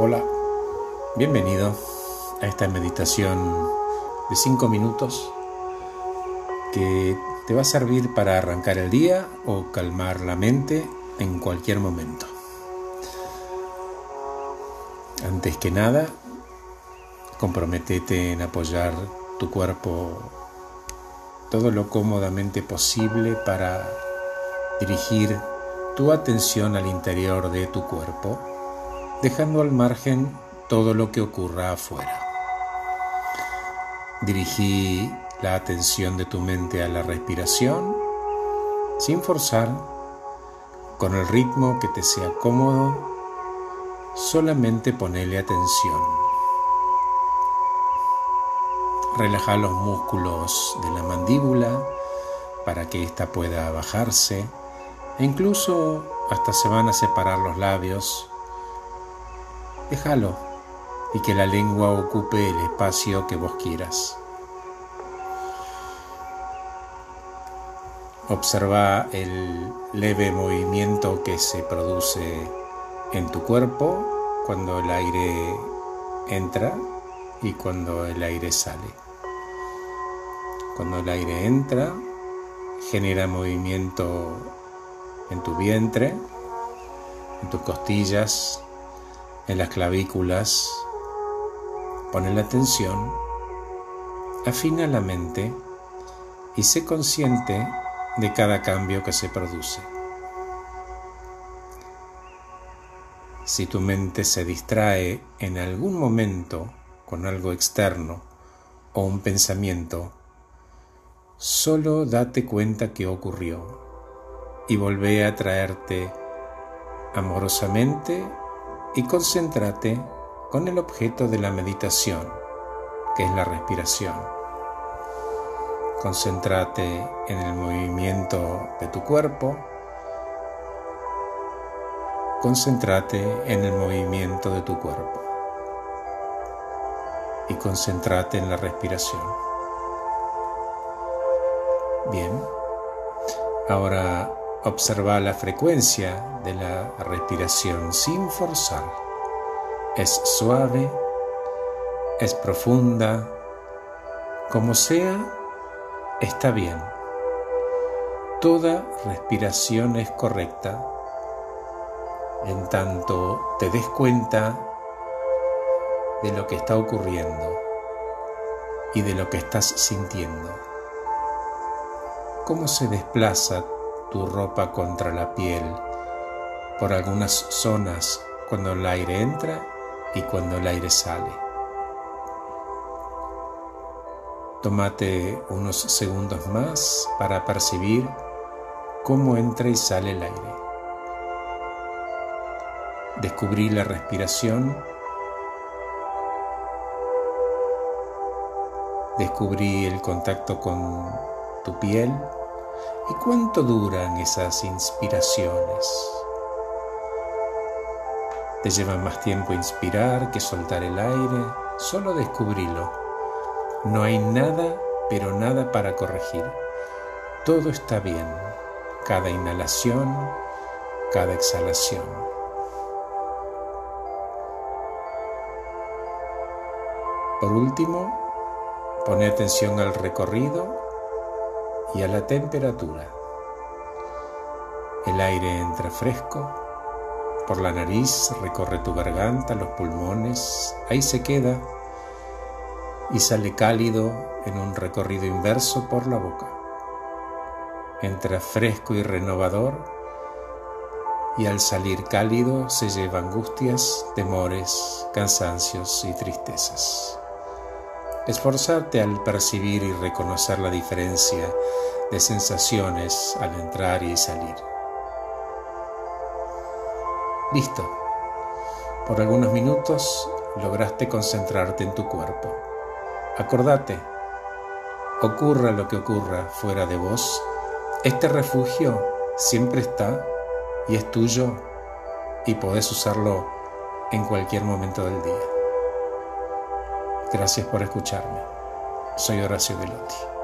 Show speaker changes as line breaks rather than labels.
Hola, bienvenido a esta meditación de 5 minutos que te va a servir para arrancar el día o calmar la mente en cualquier momento. Antes que nada, comprometete en apoyar tu cuerpo todo lo cómodamente posible para dirigir tu atención al interior de tu cuerpo dejando al margen todo lo que ocurra afuera. Dirigí la atención de tu mente a la respiración sin forzar, con el ritmo que te sea cómodo, solamente ponele atención. Relaja los músculos de la mandíbula para que ésta pueda bajarse e incluso hasta se van a separar los labios déjalo y que la lengua ocupe el espacio que vos quieras. Observa el leve movimiento que se produce en tu cuerpo cuando el aire entra y cuando el aire sale. Cuando el aire entra, genera movimiento en tu vientre, en tus costillas, en las clavículas, pone la atención, afina la mente y sé consciente de cada cambio que se produce. Si tu mente se distrae en algún momento con algo externo o un pensamiento, solo date cuenta que ocurrió y volvé a traerte amorosamente y concéntrate con el objeto de la meditación, que es la respiración. Concéntrate en el movimiento de tu cuerpo. Concéntrate en el movimiento de tu cuerpo. Y concéntrate en la respiración. Bien. Ahora Observa la frecuencia de la respiración sin forzar. Es suave, es profunda, como sea, está bien. Toda respiración es correcta en tanto te des cuenta de lo que está ocurriendo y de lo que estás sintiendo. Cómo se desplaza tu ropa contra la piel por algunas zonas cuando el aire entra y cuando el aire sale. Tómate unos segundos más para percibir cómo entra y sale el aire. Descubrí la respiración. Descubrí el contacto con tu piel ¿Y cuánto duran esas inspiraciones? Te lleva más tiempo inspirar que soltar el aire, solo descubrilo. No hay nada, pero nada para corregir. Todo está bien, cada inhalación, cada exhalación. Por último, pone atención al recorrido y a la temperatura. El aire entra fresco, por la nariz recorre tu garganta, los pulmones, ahí se queda y sale cálido en un recorrido inverso por la boca. Entra fresco y renovador y al salir cálido se lleva angustias, temores, cansancios y tristezas. Esforzarte al percibir y reconocer la diferencia de sensaciones al entrar y salir. Listo. Por algunos minutos lograste concentrarte en tu cuerpo. Acordate, ocurra lo que ocurra fuera de vos, este refugio siempre está y es tuyo y podés usarlo en cualquier momento del día. Gracias por escucharme. Soy Horacio Velotti.